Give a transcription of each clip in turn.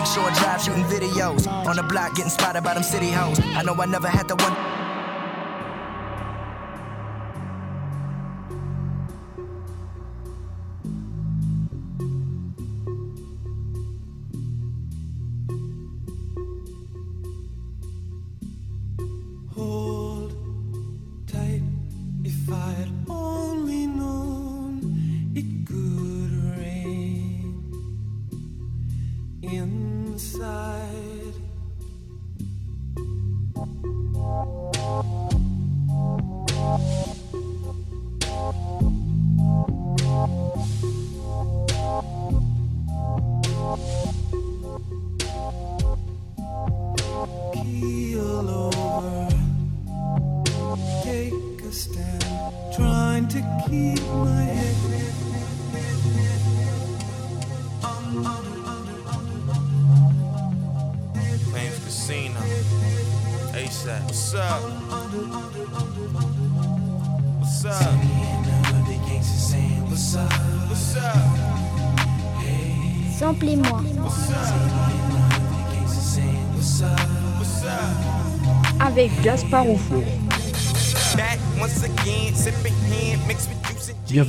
Lakeshore Drive shooting videos. On the block getting spotted by them city hoes. I know I never had the one.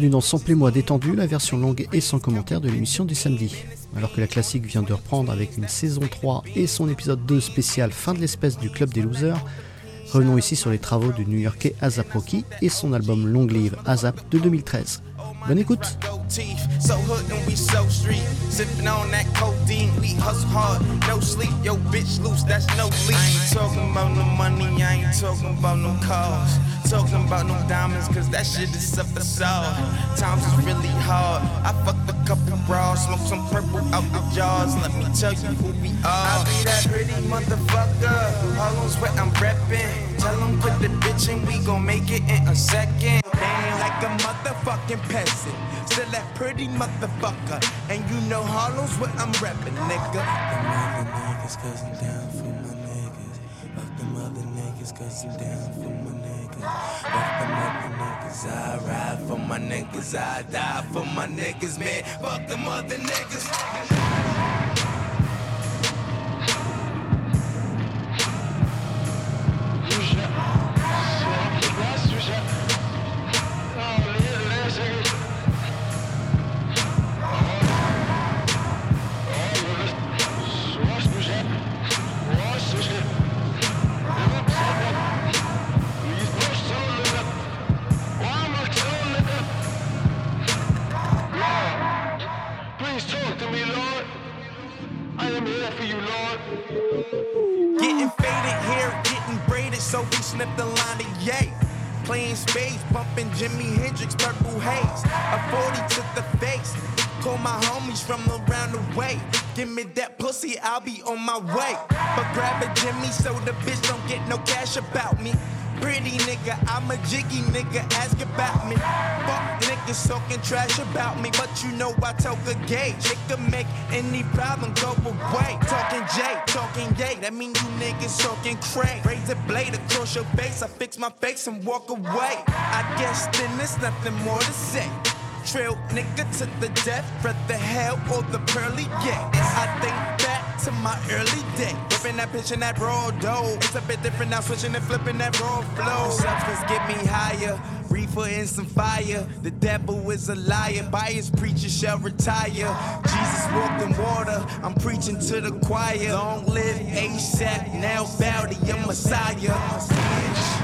Bienvenue dans Samplez-moi détendu, la version longue et sans commentaire de l'émission du samedi. Alors que la classique vient de reprendre avec une saison 3 et son épisode 2 spécial fin de l'espèce du Club des Losers, revenons ici sur les travaux du new-yorkais Azap Rocky et son album Long Live Azap de 2013. Bonne écoute. Talking about no diamonds, cause that shit is a facade. Times is really hard. I fucked a couple bras, smoke some purple out the jars. Let me tell you who we are. I be that pretty motherfucker. Harlem's where I'm reppin'. Tell 'em put the bitch in, we gon' make it in a second. Ain't like a motherfucking peasant. Still that pretty motherfucker. And you know Harlem's what I'm reppin', nigga. Them other niggas cause I'm down for my niggas. Fuck them other niggas cause I'm down for my niggas. Fuck other niggas, I ride for my niggas, I die for my niggas, man. Fuck them other niggas. Give me that pussy, I'll be on my way. But grab a Jimmy so the bitch don't get no cash about me. Pretty nigga, I'm a jiggy nigga, ask about me. Fuck niggas talking trash about me, but you know I talk a gauge. It can make any problem go away. Talking J, talking yay, that mean you niggas talking cray. Raise a blade across your face, I fix my face and walk away. I guess then there's nothing more to say. Trail nigga to the death, rather hell or the pearly gates. I think back to my early days. Whipping that pitch and that raw dough. It's a bit different now, switching and flipping that raw flow. Substance get me higher. Reefer and some fire. The devil is a liar. Bias preacher shall retire. Jesus walked in water. I'm preaching to the choir. Long live ASAP. Now bow to your Messiah.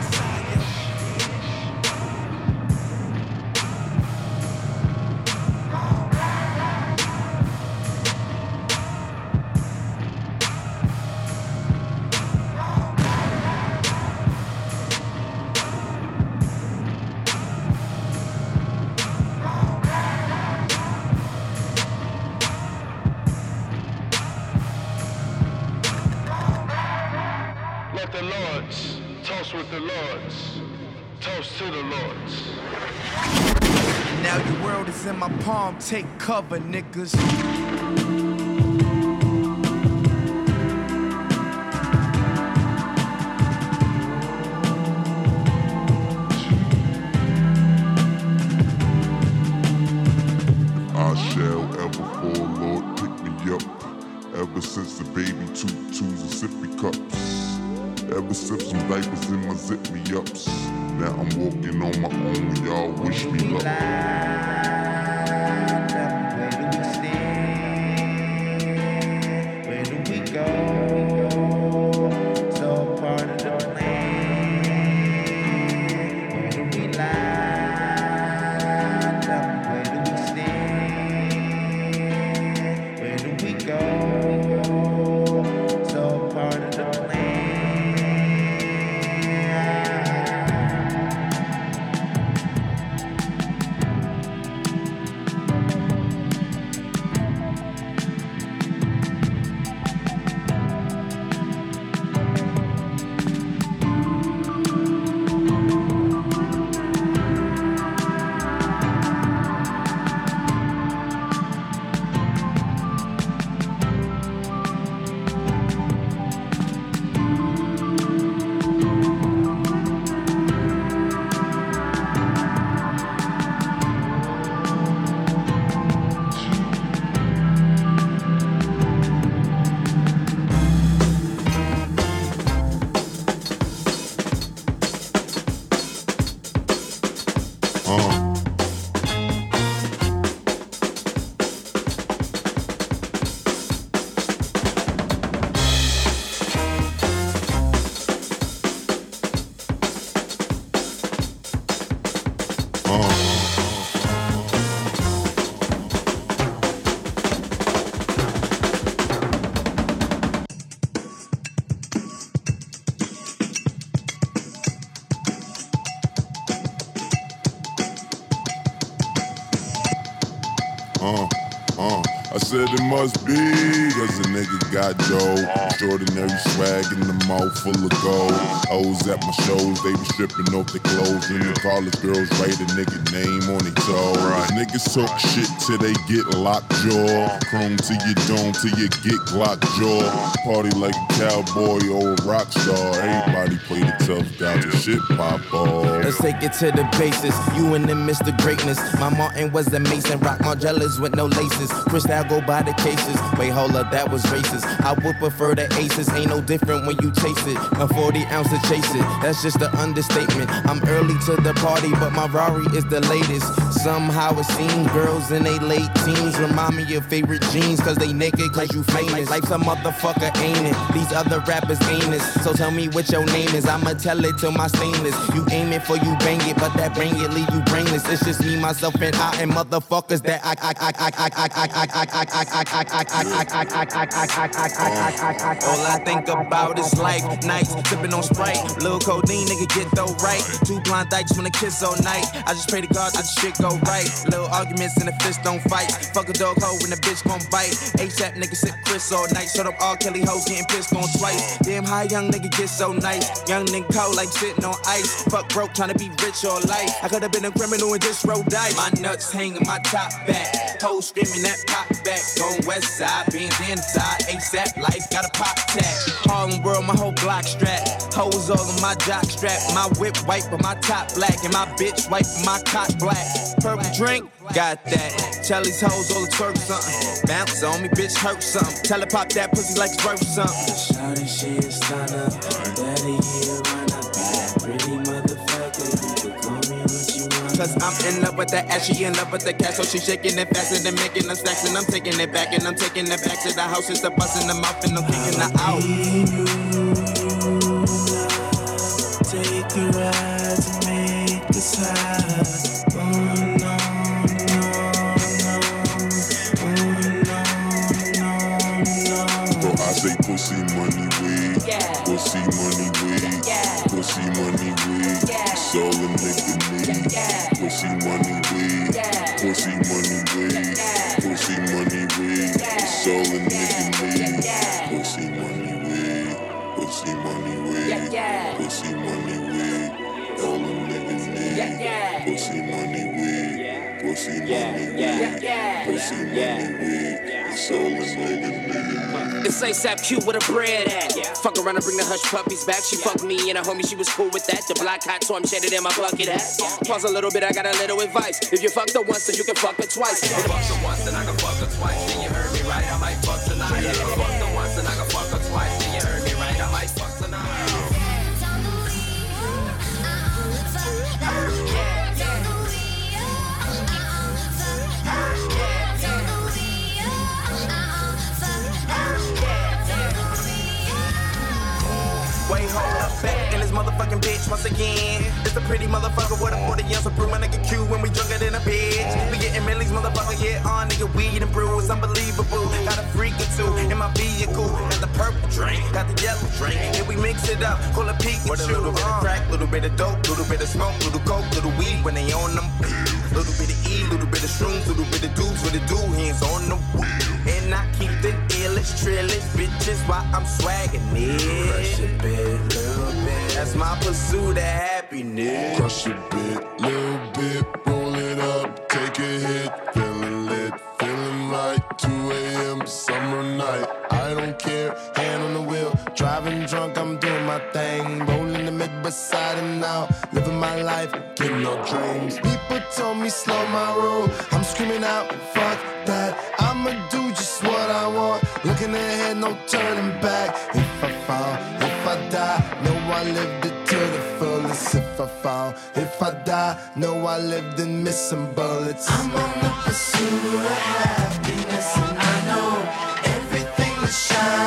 Take cover, niggas. show. Said it must be, cause a nigga got dough. Extraordinary swag in the mouth full of gold. Hoes at my shows, they be stripping off their clothes. And the college girls write a nigga name on their toe. Niggas talk shit till they get locked jaw. Chrome to your dome till you get Glock jaw. Party like a cowboy or a rock star. Everybody play the tough guy till shit pop off. Let's take it to the basis. You and them Mr. Greatness. My Martin was a Mason. Rock Margielas with no laces. Cristal go by the cases. Wait, hold up, that was racist. I would prefer the aces. Ain't no different when you chase it. A 40 ounce to chase it. That's just an understatement. I'm early to the party, but my Rari is the latest. Somehow it seems girls in they late teens remind me of favorite jeans. Cause they naked, cause you famous. Life's a motherfucker, ain't it? These other rappers ain't it. So tell me what your name is. I'ma tell it to my stainless. You aim it for you bang it, but that bang it leave you brainless. It's just me, myself, and I, and motherfuckers that I, I, I, I, I, I, I, I, I, all I think about is life, nights, sipping on Sprite. Little codeine, nigga, get though right. Two blind dykes wanna kiss all night. I just pray to God the shit go right. Little arguments and the fist don't fight. Fuck a dog hoe when the bitch gon' bite. ASAP nigga sit Chris all night. Shut up all Kelly hoes getting pissed on twice. Damn, how young nigga get so nice. Young and cold like sitting on ice. Fuck broke, tryna be rich all life. I could've been a criminal and just roll dice. My nuts hanging my top back. Hoes screaming that pop back. Going west side, being inside. ASAP life got a pop tag. Harlem world, my whole block strap. Hoes all on my jock strap. My whip white, but my top black. And my bitch white, but my cock black. Purple drink, got that. Charlie's hoes all the twerk something. Bounce on me, bitch, hurt something. Tell her pop that pussy like it's worth something. Shawty, she is stunner. Cause I'm in love with that ass, she in love with the cash, so she shaking it faster than then making them stacks, and I'm taking it back, and I'm taking it back to the house, just a busting them off, and I'm kicking her out. Take a ride to make us high. Oh no, Bro, I say pussy money weed, pussy money weed, pussy money weed. It's all a nigga need. Pussy money weed, pussy money weed, pussy money weed. All a nigga need. Pussy money weed, pussy money weed, pussy money weed. All a nigga need. Pussy money weed, pussy money weed, pussy money. It's ASAP Q with a bread at. Fuck around and bring the hush puppies back. She fucked me and a homie, she was cool with that. The black hot, so I'm shaded in my bucket hat. Pause a little bit, I got a little advice. If you fuck the once, then you can fuck it twice. If I fucked her once, then I can fuck her twice. Then you heard me right, I might fuck tonight. Bitch once again. It's a pretty motherfucker with a 40 ounce of brew. My nigga Q when we drunker than a bitch. We getting millies, motherfucker, yeah, on nigga weed and brew. It's unbelievable. Got a freak or two in my vehicle. Got the purple drink, got the yellow drink. And we mix it up, call it Pikachu. With a little bit of uh. crack, little bit of dope, little bit of smoke, little coke, little weed when they on them. Little bit of E, little bit of shrooms, little bit of dudes with the do hands on the wheel. And I keep the illest, trillest bitches while I'm swagging it. Crush a bit, little bit. That's my pursuit of happiness. Crush a bit, little bit, roll it up, take a hit, feeling lit, feeling right. 2 a.m. summer night, I don't care, hand on the wheel, driving drunk, I'm doing my thing, rolling the mid beside and now, living my life, getting no dreams. People told me slow my roll, I'm screaming out, fuck that, looking ahead, no turning back. If I fall, if I die, know I lived it to the fullest. If I fall, if I die, know I lived missed some bullets. I'm on the pursuit of happiness, and I know everything that shine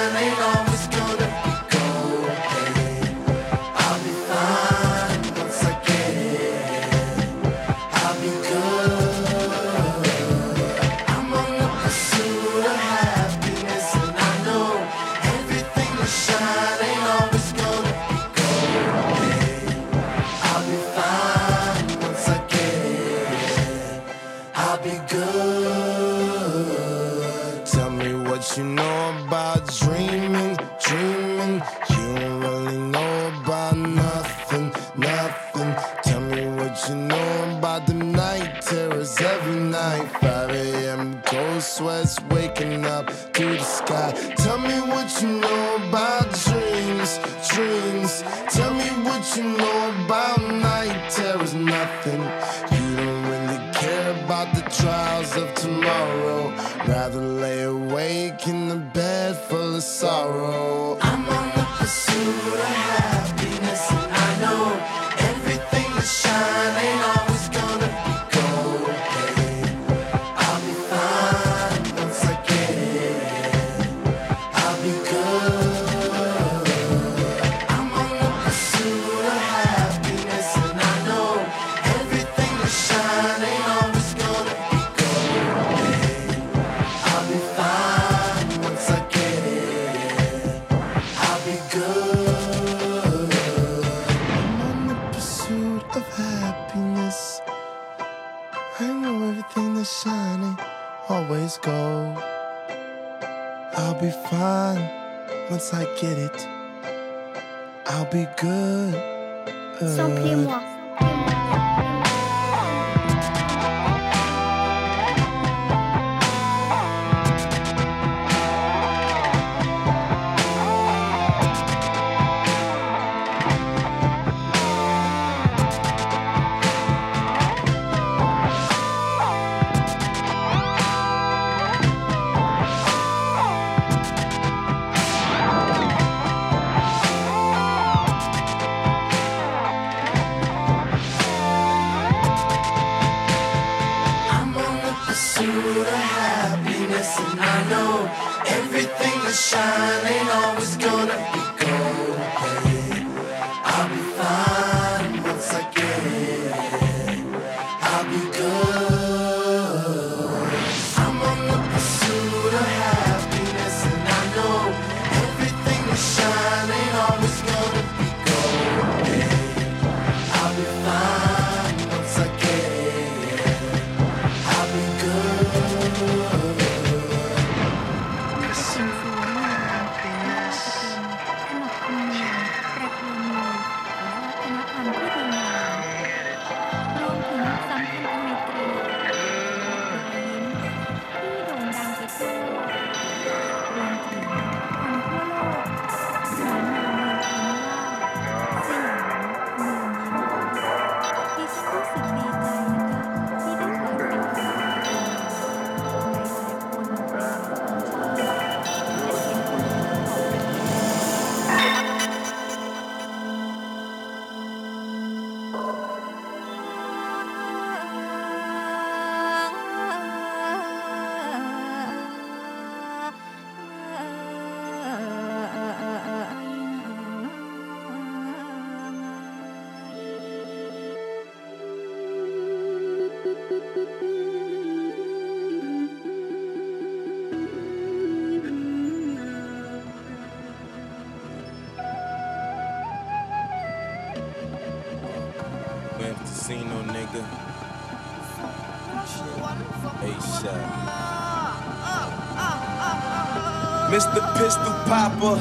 Popper,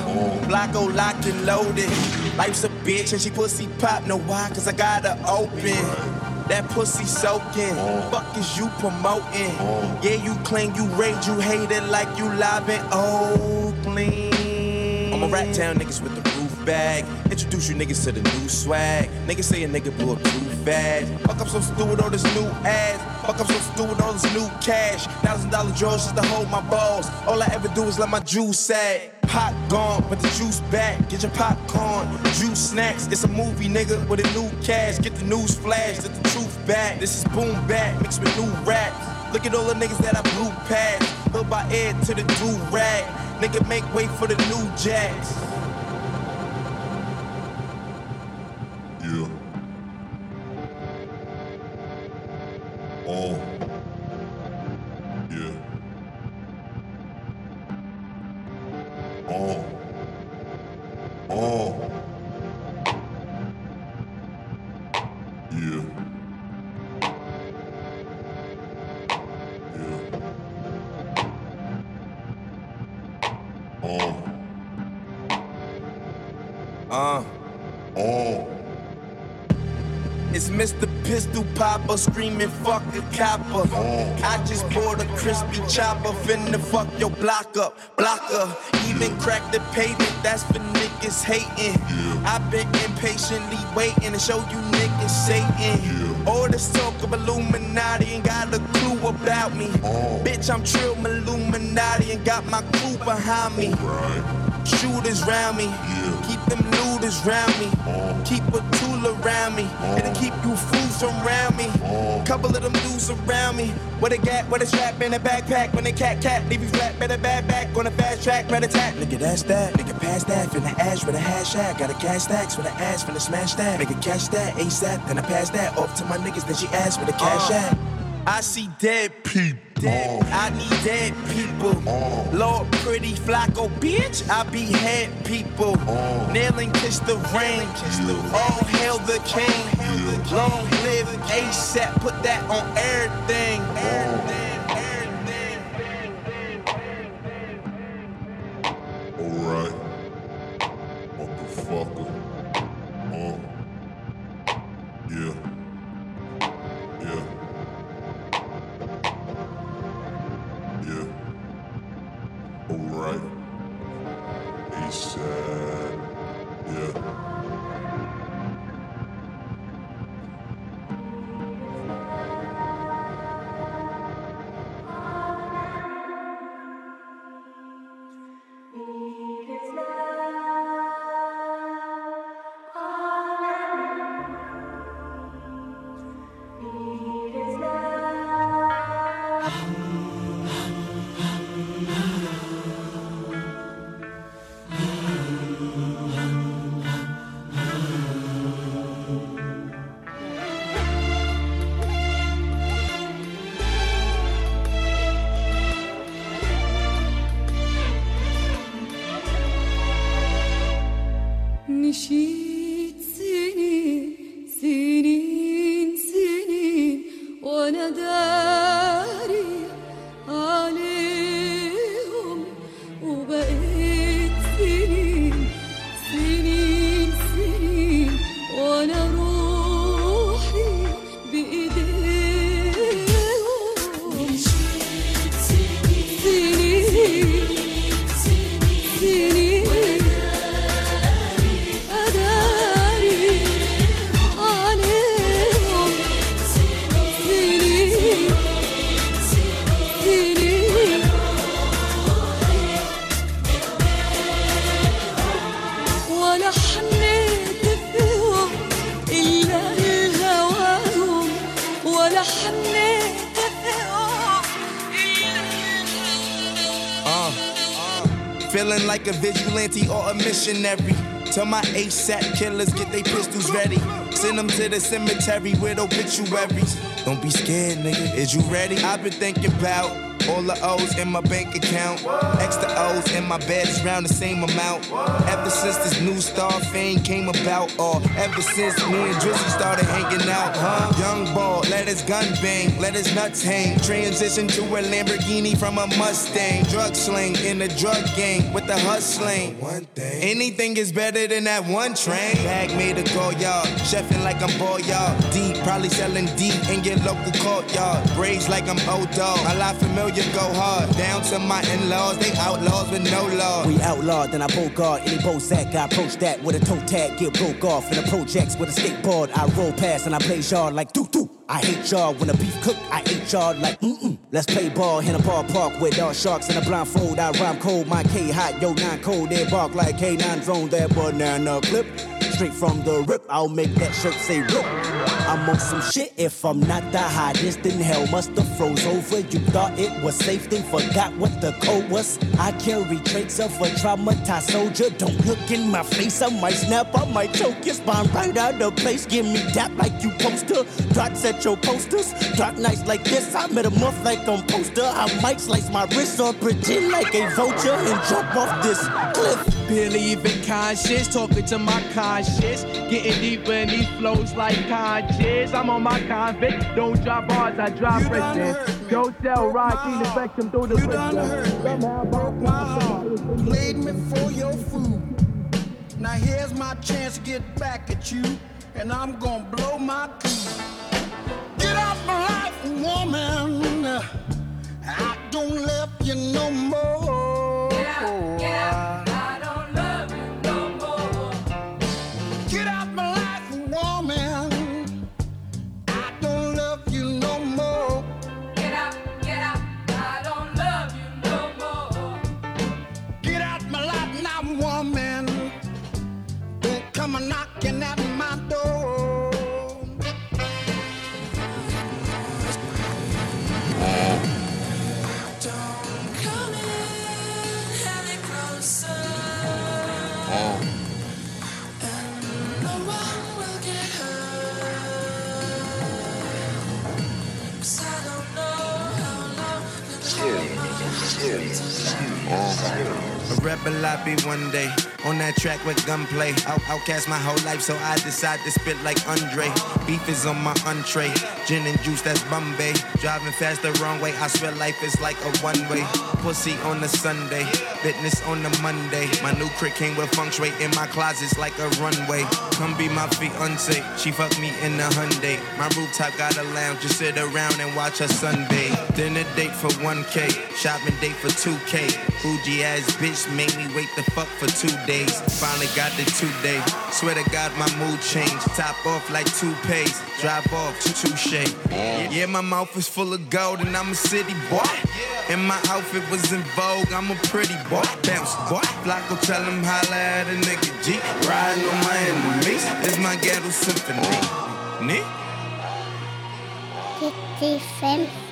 Blocko locked and loaded. Life's a bitch and she pussy pop. Know why? Cause I got her open. That pussy soaking. Fuck is you promoting? Yeah, you claim you rage, you hate it like you live in Oakland. I'm a rat town niggas with the roof bag. Introduce you niggas to the new swag. Niggas say a nigga blew up too fast. Fuck up so stupid on this new ass. Fuck up so stupid on this new cash. Thousand dollar drawers just to hold my balls. All I ever do is let my juice sag. Pot gone, but the juice back. Get your popcorn, juice snacks. It's a movie, nigga, with a new cast. Get the news flash, get the truth back. This is boom back, mixed with new rap. Look at all the niggas that I blew past. Hood by Air to the do rag. Nigga, make way for the new jacks. Yeah. Popper screaming fuck a copper. I just bought a crispy chopper, finna fuck your block up, blocker. Even crack the pavement, that's for niggas hating. I've been impatiently waiting to show you niggas Satan. All this talk of Illuminati ain't got a clue about me. Uh. Bitch, I'm Trill Illuminati and got my crew behind me. Shooters round me, keep them looters round me, uh. keep a tool around me, uh. it'll keep you fools from around me. Uh. Couple of them dudes around me, with a gat, with a strap in a backpack, when they cat cat, leave you flat, better bad back. On a fast track, red attack. Nigga, that's that, nigga, pass that, finna ash with a hash tag, got a cash stacks. With an ass, finna smash that, nigga, catch that, ASAP, then I pass that off to my niggas, then she asked with a cash at. I see dead people. Dead. I need dead people. Lord, pretty Flacko, oh, bitch. I be head people. Nailing kiss the rain. All hail the king. Long live ASAP. Put that on everything. Alright. Like a vigilante or a missionary. Tell my ASAP killers get their pistols ready. Send them to the cemetery with obituaries. Don't be scared, nigga. Is you ready? I've been thinking about All the O's in my bank account. Extra O's in my bed is round the same amount. Ever since this new star fame came about, or ever since me and Drizzy started hanging out, huh? Young ball, let his gun bang, let his nuts hang. Transition to a Lamborghini from a Mustang. Drug sling in the drug gang with the hustling. One thing. Anything is better than that one train. Bag made a go yard, chefing like I'm ball yard. Deep, probably selling deep in your local courtyard. Braids like I'm old dog. A lot familiar, go hard. Down to my in-laws, they outlaws with no law. We outlawed, then I bogart any Bozak. I approach that with a toe tag, get broke off. In the projects with a skateboard, I roll past and I play yard like doo doo. I hate y'all when the beef cook, I hate y'all like mm-mm. Let's play ball in a ballpark with all sharks in a blindfold. I rhyme cold, my K hot, yo nine cold. They bark like K9 drone, that banana clip. Straight from the rip, I'll make that shirt say rip. I'm on some shit. If I'm not the hottest, then hell must have froze over. You thought it was safe, then forgot what the code was. I carry traits of a traumatized soldier. Don't look in my face, I might snap, I might choke your spine right out of place. Give me dap like you poster. Dots at your posters. Dark nights like this, I metamorph like on poster. I might slice my wrist or pretend like a vulture and jump off this cliff. Believe in conscience, talking to my conscience. Getting deeper in these flows like conscious. I'm on my convict. Don't drop bars, I drop prison. Don't sell rock, clean the spectrum through the You done heard me, broke my heart, played me for your food. Now here's my chance to get back at you, and I'm gonna blow my cool. Get out my life, one day. On that track with gunplay. Out, outcast my whole life, so I decide to spit like Andre. Beef is on my entree. Gin and juice, that's Bombay. Driving fast the wrong way. I swear life is like a one way. Pussy on the Sunday. Fitness on the Monday. My new crick came with feng shui in my closets like a runway. Come be my fiance. She fucked me in the Hyundai. My rooftop got a lounge. Just sit around and watch her sunbathe. Dinner date for 1K. Shopping date for 2K. Fuji ass bitch made me wait the fuck for two days. Finally got the two day. Swear to God, my mood changed. Top off like two toupees. Drive off, to touche. Yeah, my mouth is full of gold and I'm a city boy. And my outfit was in vogue. I'm a pretty boy. Bounce boy. Flacko tell him holla at a nigga G. Riding on my enemies. It's my ghetto symphony. Nee? Kitty Fem.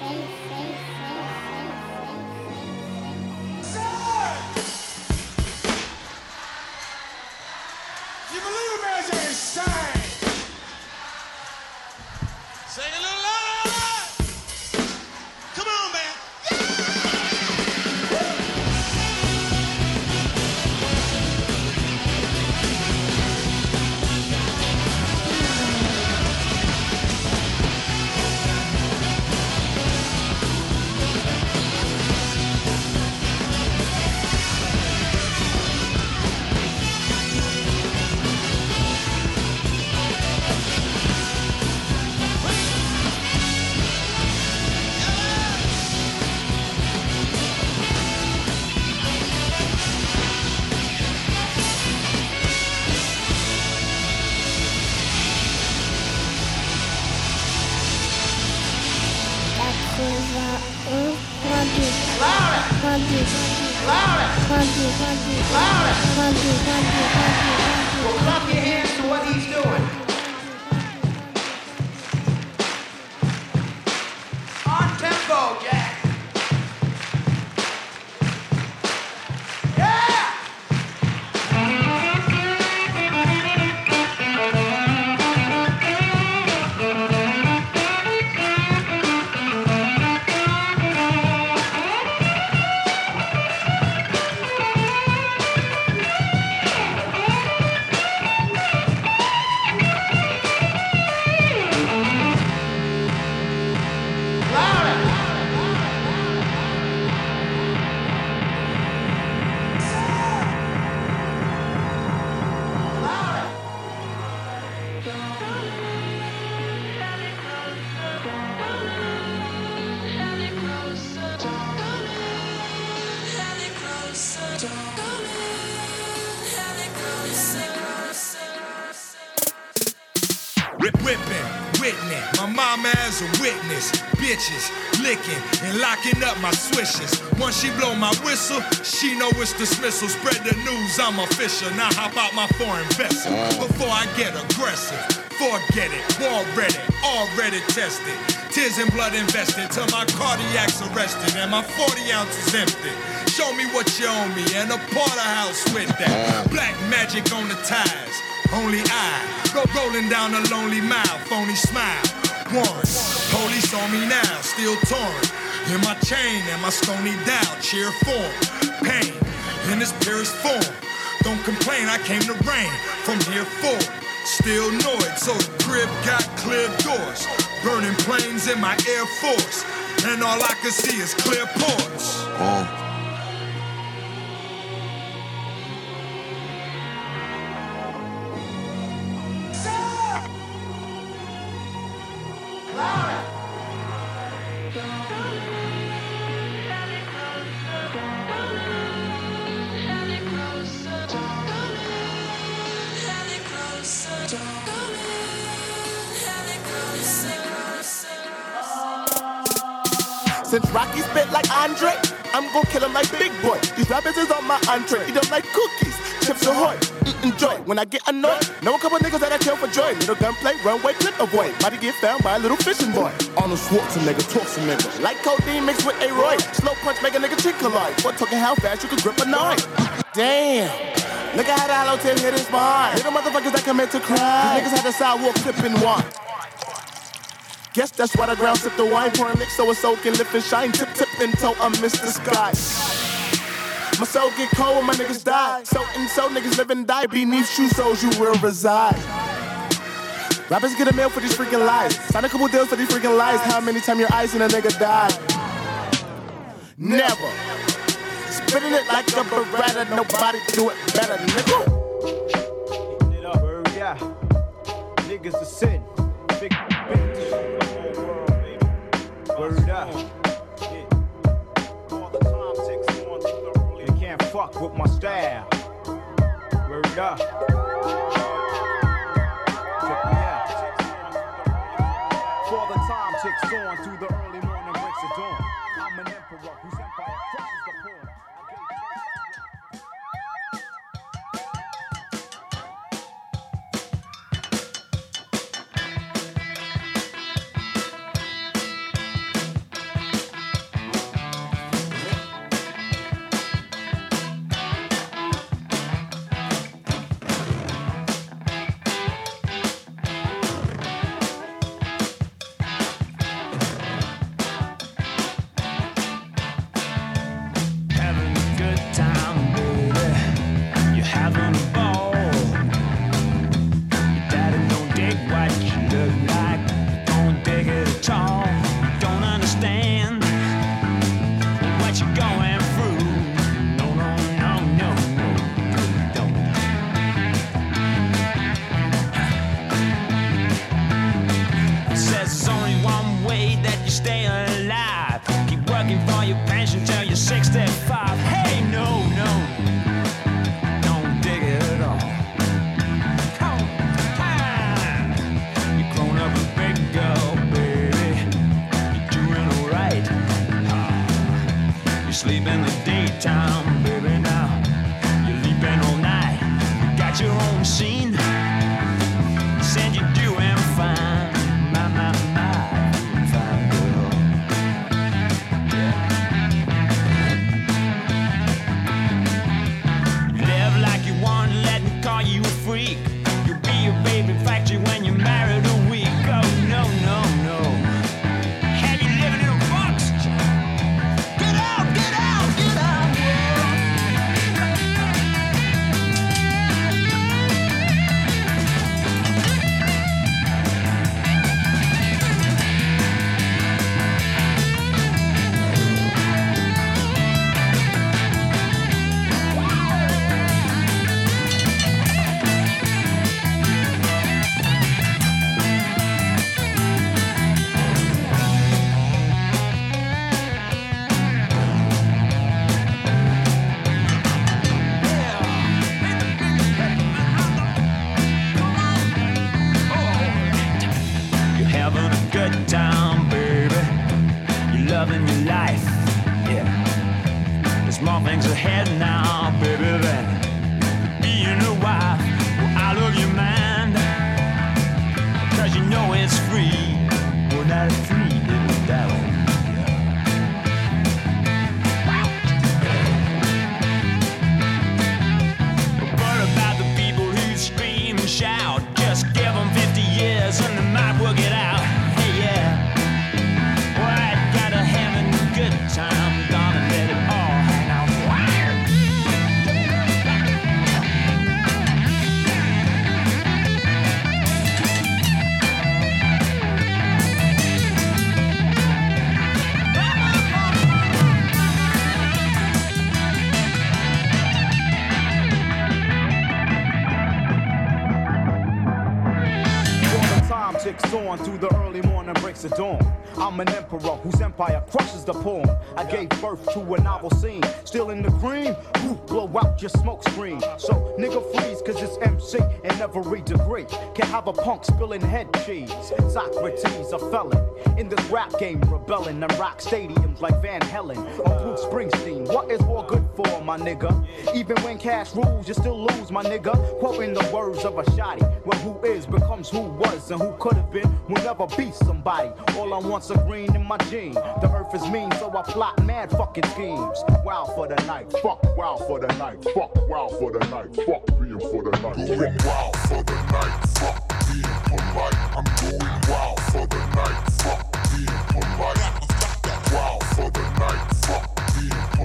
You believe a man can whipping, witness. My mama as a witness. Bitches licking and locking up my swishes. Once she blow my whistle, she know it's dismissal. Spread the news, I'm official. Now hop out my foreign vessel before I get aggressive. Forget it, already, already tested. Tears and blood invested till my cardiac's arrested and my 40 ounces empty. Show me what you owe me and a porterhouse with that. Black magic on the ties, only I. Go rolling down a lonely mile, phony smile. One, police on me now, still torn. In my chain and my stony down, cheer form. Pain in its purest form. Don't complain, I came to reign from here forward. Still it, so the crib got clear doors. Burning planes in my Air Force. And all I can see is clear ports. Oh. Since Rocky spit like Andre, I'm gon' kill him like Big Boy. These rappers is on my entree. Eat them like cookies, chips ahoy. Eating joy. When I get annoyed, know a couple niggas that I kill for joy. Little gunplay, runway, clip avoid. To get found by a little fishing boy. Arnold Schwarzenegger talks a nigga. Like codeine mixed with a Roy. Slow punch make a nigga chick collide. What talking how fast you can grip a nine. Damn. Look at how the hollow tip hit his spine. Little motherfuckers that commit to crime. These niggas had the sidewalk clipping one. Guess that's why the ground sip the wine, pouring lick so it's soaking, lift and shine, tip tip until I miss the sky. My soul get cold when my niggas die. So and so niggas live and die beneath shoe soles you will reside. Rappers get a mail for these freaking lies. Sign a couple deals for these freaking lies. How many times your eyes and a nigga die? Never. Spitting it like a beretta, nobody do it better, nigga. Yeah, niggas are sin. Big, big You can't fuck with my style. Word up. Uh, the empire crushes the poem. I gave birth to a novel scene. Still in the green, Blow out your smoke screen. So nigga freeze, cause it's MC in every degree. Can have a punk spilling head cheese. Socrates, a felon. In this rap game, rebelling and rock stadiums like Van Halen or Bruce Springsteen. What is war good for, my nigga? Even when cash rules, you still lose, my nigga. Quoting the words of a shotty. Well, who is becomes who was and who could have been will never be somebody. All I want's a green in my gene. The earth is mean, so I plot mad fucking schemes. Wow for the night, fuck wow for the night, fuck wow for the night, fuck being for the night. Going wild for the night, fuck being polite. I'm going wild for the night, fuck being polite. Wild for the night, fuck being polite.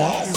Going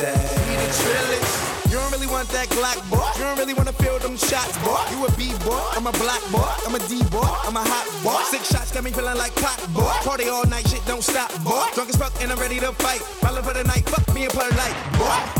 You don't really want that Glock, boy. You don't really wanna feel them shots, boy. You a B boy, I'm a black boy, I'm a D boy, I'm a hot boy. Six shots got me feeling like pop, boy. Party all night, shit don't stop, boy. Drunk as fuck and I'm ready to fight. Rolling for the night, fuck me and play light, boy.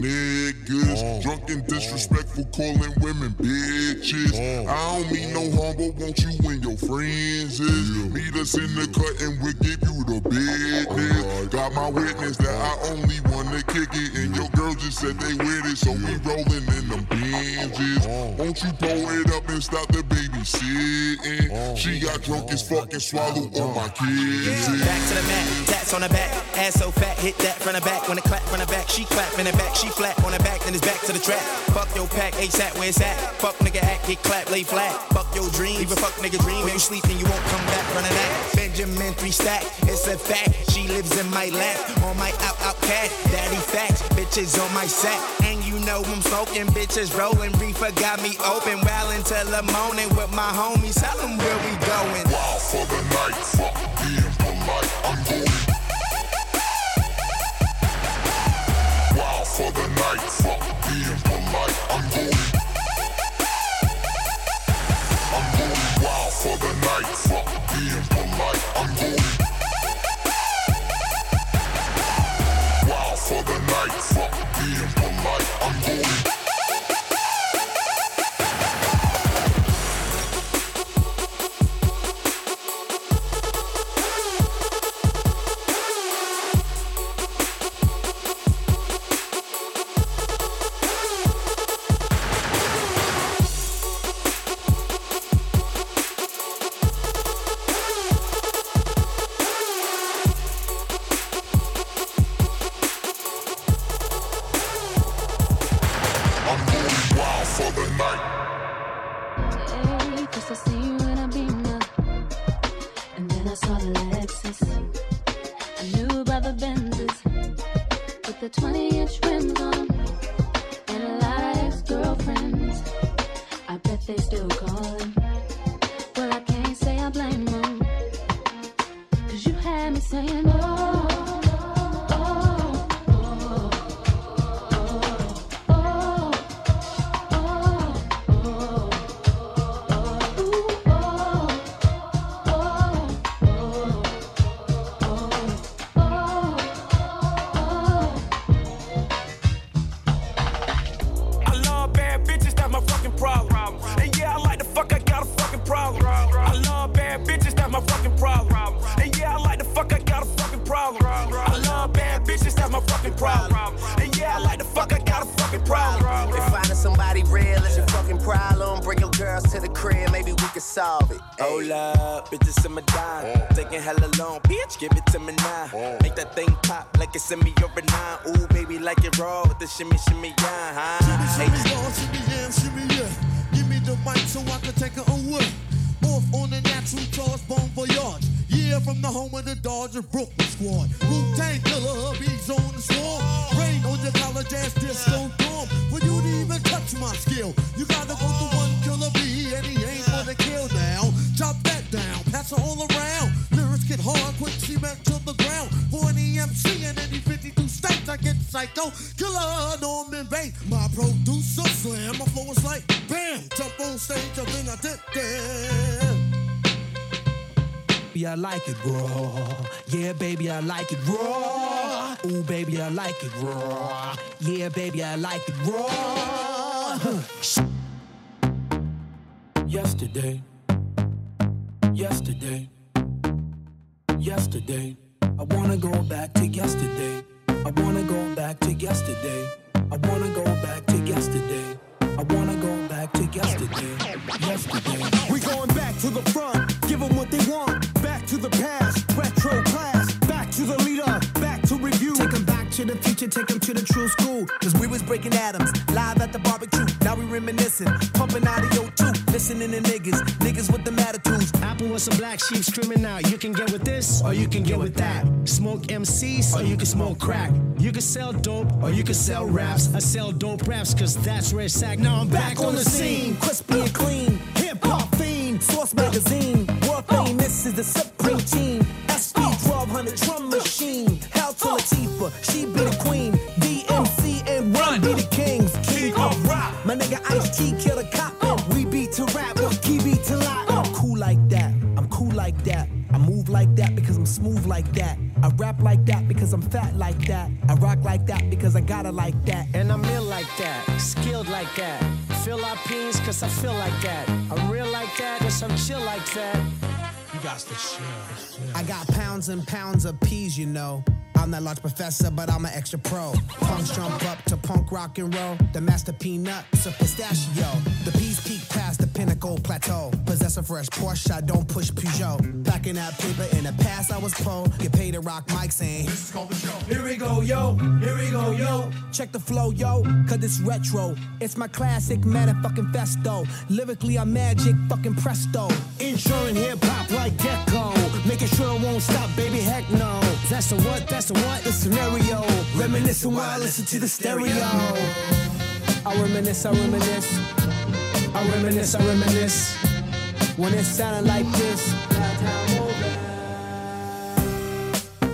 with my niggas. Oh. Drunk and oh. disrespectful, calling women bitches. Oh. I don't mean no harm, but won't you and your friends is? Meet us in the cut and we'll give you the business. Got my witness that I only wanna kick it, and your girl just said they with it, so we rolling in them binges. Won't you pull it up and stop the baby babysitting? She got drunk as fuck and swallowed all my kids. Back to the mat, tats on the back, ass so fat, hit that from the back. When it clap from the back, she clap in the back, she flat on the back, then it's back to the trap. Fuck your pack, ASAP, where it's at? Fuck nigga act, get clap, lay flat. Fuck your dream, even fuck nigga dream. When you sleep, then you won't come back from that. Benjamin three stack, it's a fact. She lives in my lap, on my out out cat. Daddy facts, bitches on my sack. And you know I'm smoking, bitches rolling. Reefer got me open, well until the morning with my homies. Tell them where we going. Wild for the night. Fuck being polite. I'm going. Night. Fuck being polite. I'm going. Norman Bates, my producer slam. My flow is like bam, jump on stage, and then I did that. Baby, I like it raw. Yeah, baby, I like it raw. Ooh, baby, I like it raw. Yeah, baby, I like it raw. Yesterday, yesterday, yesterday. I wanna go back to yesterday. I wanna go back to yesterday. I wanna go back to yesterday. I wanna go back to yesterday. Yesterday. We going back to the front, give them what they want. Back to the past, retro class. Back to the leader, back to review. Take 'em back to the future, take 'em to the true school. Cause we was breaking atoms, live at the barbecue. Now we reminiscing, pumping out audio. Listening to niggas, niggas with the attitudes. Apple with some black sheep screaming out. You can get with this, or you can get with that. Smoke MCs, or you can smoke crack. You can sell dope, or you can sell raps. I sell dope raps, cause that's where it's at. Now I'm back, on the scene. crispy and clean. Hip hop fiend, Source Magazine. World famous is the Supreme Team. SP 1200 drum machine. Hell to Latifah, she be the queen. DMC and Run be the kings. King of rock. My nigga Ice T like that because I'm smooth like that. I rap like that because I'm fat like that. I rock like that because I got it like that. And I'm ill like that, skilled like that. Philippines, cause I feel like that. I'm real like that, cause I'm chill like that. You got to chill. I got pounds and pounds of peas, you know. I'm that large professor, but I'm an extra pro. Punks jump up to punk rock and roll. The master peanut, a pistachio. The peas peak past the pinnacle plateau. Possess a fresh Porsche, I don't push Peugeot. Back in that paper, in the past I was po. Get paid to rock mics and this is called the show. Here we go, yo. Here we go, yo. Check the flow, yo, cause it's retro. It's my classic motherfucking festo. Lyrically, I'm magic fucking presto. Insuring hip hop like Gecko. Making sure it won't stop, baby, heck no. That's the what, that's the what, the scenario. Reminiscing while I listen to the stereo. I reminisce, I reminisce. I reminisce, I reminisce. When it sounded like this.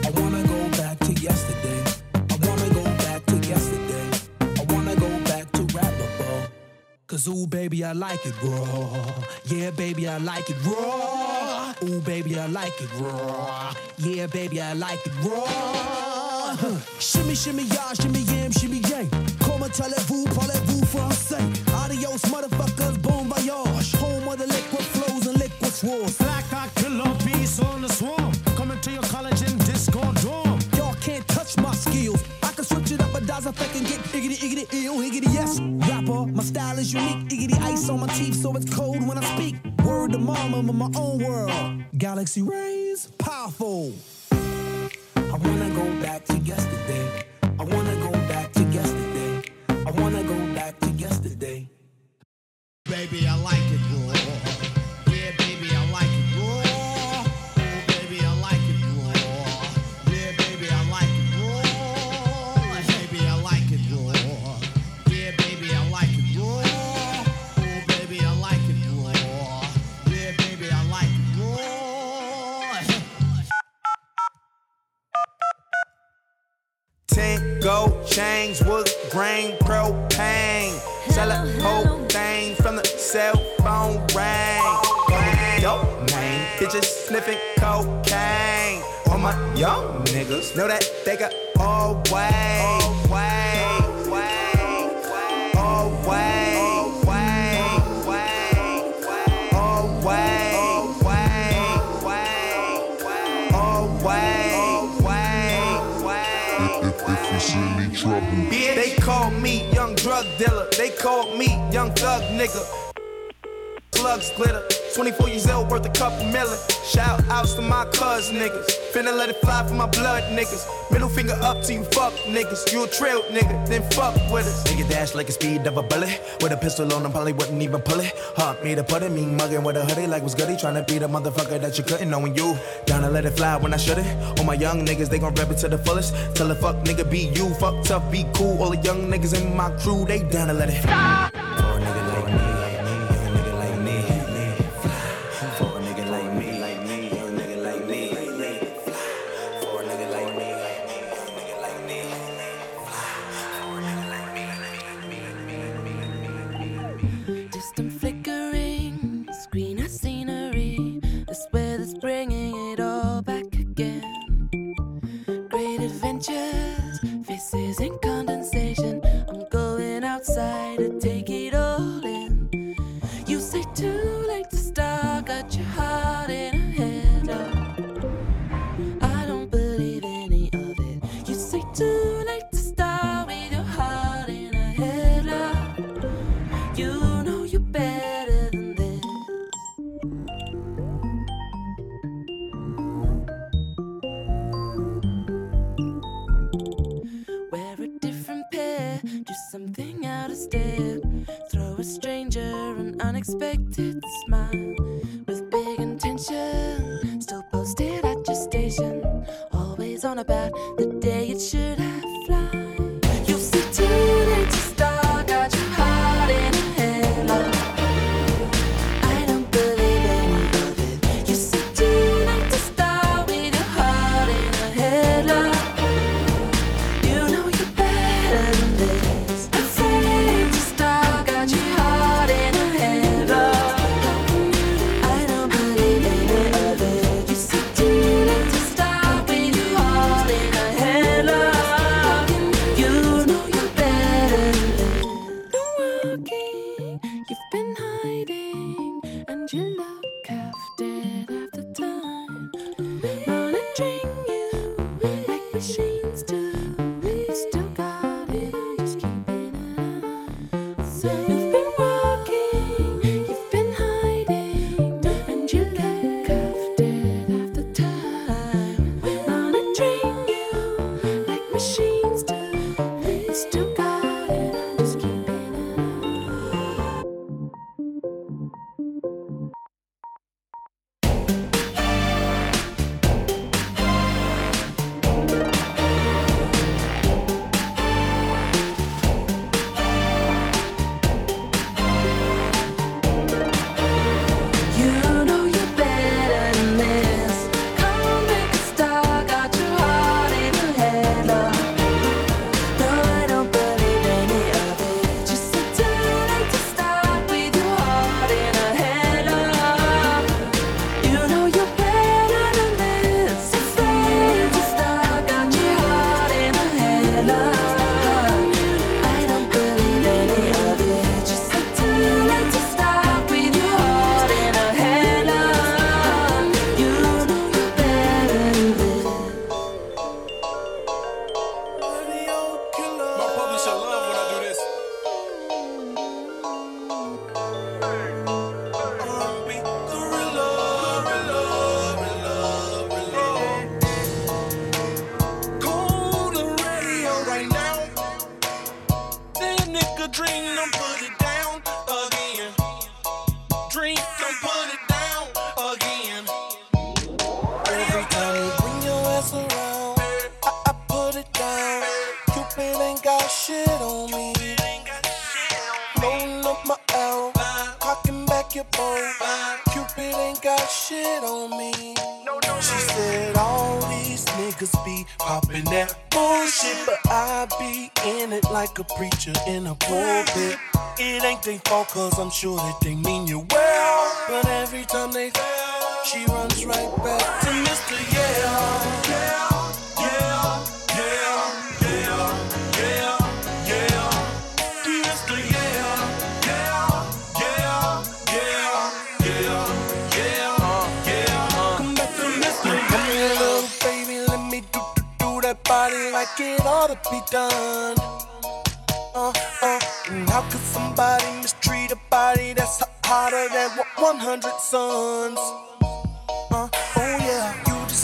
I wanna go back to yesterday. I wanna go back to yesterday. I wanna go back to rap before. Cause ooh, baby, I like it raw. Yeah, baby, I like it raw. Ooh, baby, I like it raw. Yeah, baby, I like it raw. Shimmy, shimmy, y'all, shimmy, yam, shimmy, yang. Comment allez-vous, parlez-vous français? Adios, motherfuckers, swords. Black Hawk Killer Beast on the swarm. Coming to your college in Discord dorm. Y'all can't touch my skills. I can switch it up a dozen effect and get iggity, iggity, ill, higgity, yes. Rapper, my style is unique. Iggity ice on my teeth, so it's cold when I speak. Word to mama, I'm in my own world. Galaxy rays, powerful. I wanna go back to yesterday. I wanna go back to yesterday. I wanna go back to yesterday. Baby, I like it raw. Gold chains, wood grain, propane. Sell a whole thing from the cell phone ring. Dope name, bitches sniffing cocaine. All my young niggas know that they got all way, way, way, dealer. They called me young thug nigga. Slugs glitter. 24 years old, worth a couple million. Shout outs to my cuz niggas. Finna let it fly for my blood niggas. Middle finger up to you fuck niggas. You a trail nigga, then fuck with us. Nigga dash like a speed of a bullet. With a pistol on him, probably wouldn't even pull it. Hard me to put it, me mugging with a hoodie like was goody. Tryna be the motherfucker that you couldn't know when you down to let it fly when I shouldn't. All my young niggas, they gon' rap it to the fullest. Tell a fuck nigga be you, fuck tough, be cool. All the young niggas in my crew, they down to let it fly. step throw a stranger and unexpected.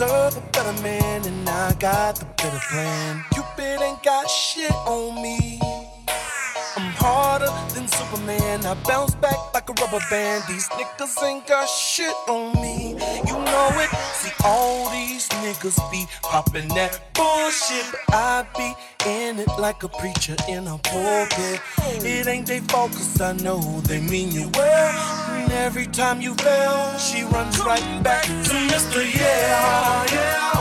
deserve a better man, and I got the better plan. Cupid ain't got shit on me. I'm harder than Superman. I bounce back like a rubber band. These niggas ain't got shit on me. You know it. See, all these niggas be popping that bullshit, but I be in it like a preacher in a pulpit. It ain't they fault 'cause I know they mean you well. And every time you fail, she runs right back to Mr. Yeah, yeah.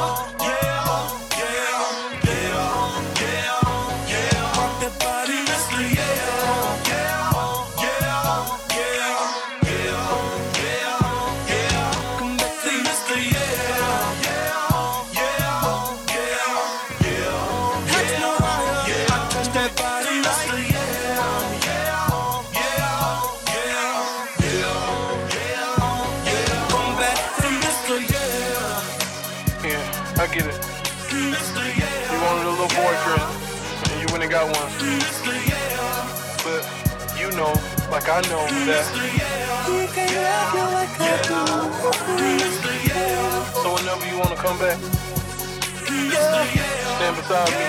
I know that. You can't love like I do. So whenever you wanna come back, stand beside me.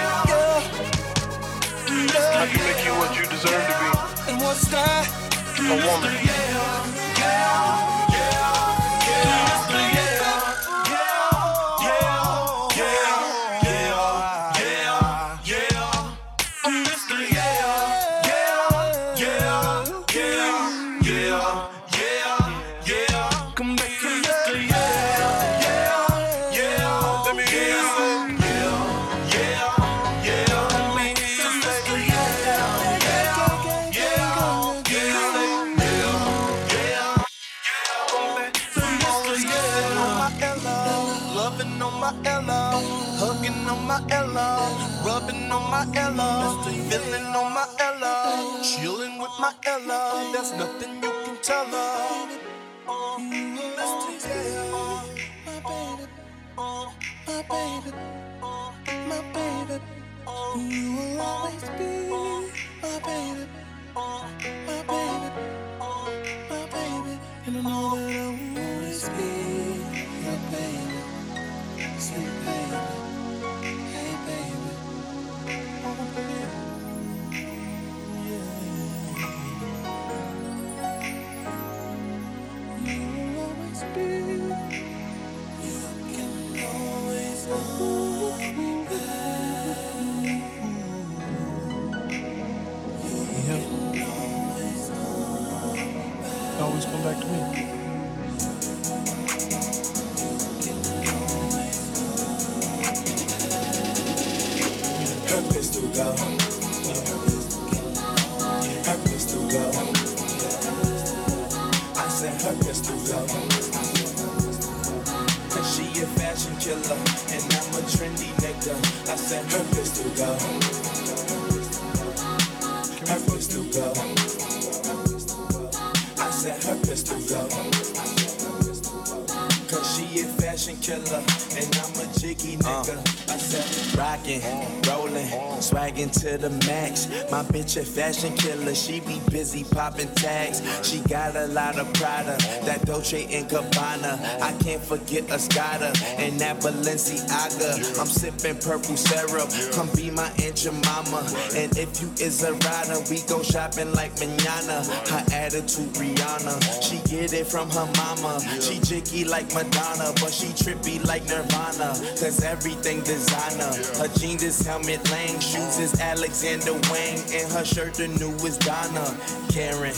I can make you what you deserve to be. And what's that? A woman. My Ella, feeling on my Ella, chilling with my Ella. There's nothing you can tell her. My baby, my baby, you will always be my baby, my baby, my baby, and I know that I will always be your baby, sweet baby, Always come back to me. I said her pistol go. Her pistol go. I said her pistol go. Cause she a fashion killer and I'm a jiggy uh. nigga. I said rockin', rollin', swaggin' to the max. My bitch a fashion killer, she be busy poppin' tags. She got a lot of Prada, that Dolce and Gabbana. I can't forget Escada and that Balenciaga. I'm sippin' purple syrup, come be my aunt mama. And if you is a rider, we go shopping like manana. Her attitude Rihanna, she get it from her mama. She jiggy like Madonna, but she trippy like Nirvana. Cause everything designer. Her jeans is Helmut Lang, shoes is Alexander Wang, and her shirt the newest Donna. Karan,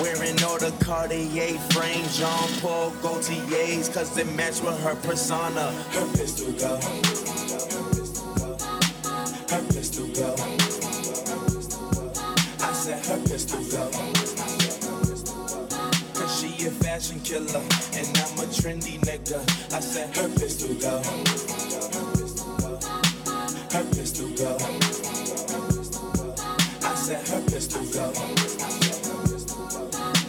wearing all the Cartier frames, Jean Paul Gaultier's, cause they match with her persona. Her pistol go. Her pistol go. I said her pistol go. She a fashion killer and I'm a trendy nigga. I said her pistol go. Her pistol go. I said her pistol go.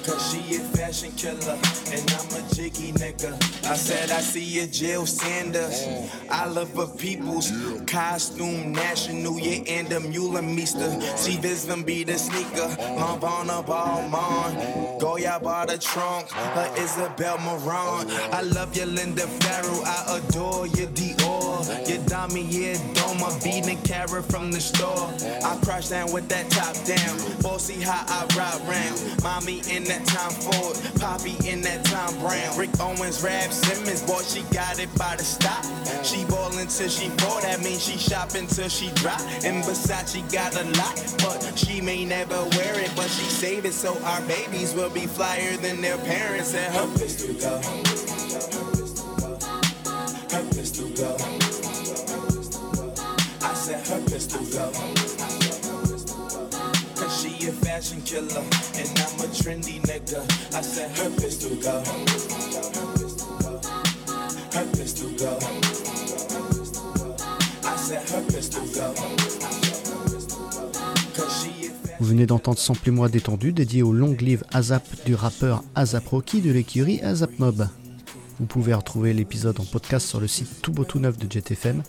Cause she a fashion killer and I'm a jiggy nigga. I said I see you Jill Sanders. I love her people's costume national, yeah, Ann Demeulemeester. See this them be the sneaker. Havana Balmain. Goya bought the trunk. Her Isabel Marant. I love your Linda Farrow. I adore your Dior. Your Dami, yeah, Doma. Beating a carrot from the store. I crash down with that top down. Bossy how I ride round. Mommy in that Tom Ford. Poppy in that Thom Browne. Rick Owens, Raf Simons. Boy, she got it by the stop. She ballin' till she fall. That means she shopping till she drop. And Versace got a lot. But she may never wear it. But she save it so our babies will be flyer than their parents. And her pistol go. Her pistol go. I said her Vous venez d'entendre Sample moi détendu dédié au long live ASAP du rappeur ASAP Rocky de l'écurie ASAP Mob. Vous pouvez retrouver l'épisode en podcast sur le site tout beau tout neuf de JetFM,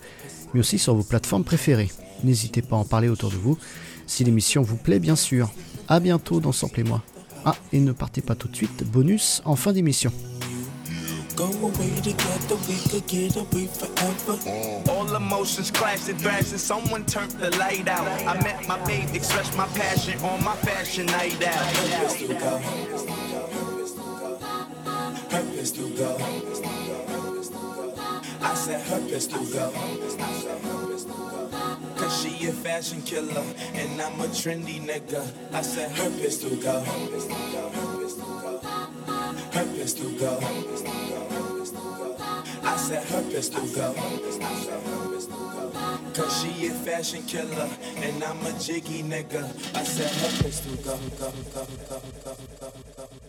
mais aussi sur vos plateformes préférées. N'hésitez pas à en parler autour de vous, si l'émission vous plaît bien sûr. A bientôt dans Sample moi. Ah, et ne partez pas tout de suite, bonus en fin d'émission. go away together, we could get away forever. All emotions clashed and thrashed, and someone turned the light out. I met my babe, expressed my passion on my fashion night out. Purpose to go. Purpose to go. I said purpose to go. Cause she a fashion killer and I'm a trendy nigga. I said purpose to go. Purpose to go. I said purpose to go. Cause she a fashion killer and I'm a jiggy nigga. I said purpose to go, go, go, go, go, go, go.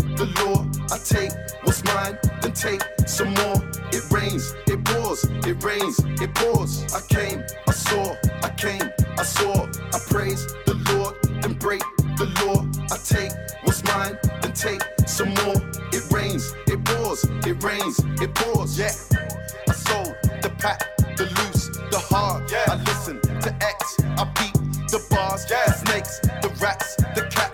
the law. I take what's mine, then take some more. It rains, it pours, it rains, it pours. I came, I saw, I came, I saw, I praise the Lord, then break the law. I take what's mine, then take some more. It rains, it pours, it rains, it pours. Yeah, I sold the pack, the loose, the hard. Yeah, I listen to X, I beat the bars, yeah. the snakes, the rats, the cats,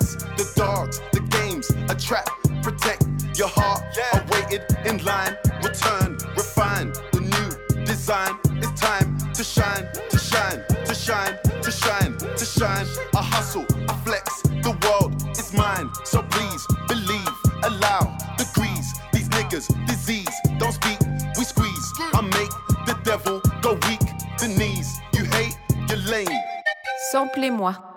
protect your heart. I waited in line, return, refine the new design. It's time to shine, to shine, to shine, to shine, to shine. I hustle, I flex, the world is mine. So please believe, allow degrees. These niggas, disease, don't speak, we squeeze. Hmm. I make the devil go weak, the knees. You hate, you're lame. Samplez-moi.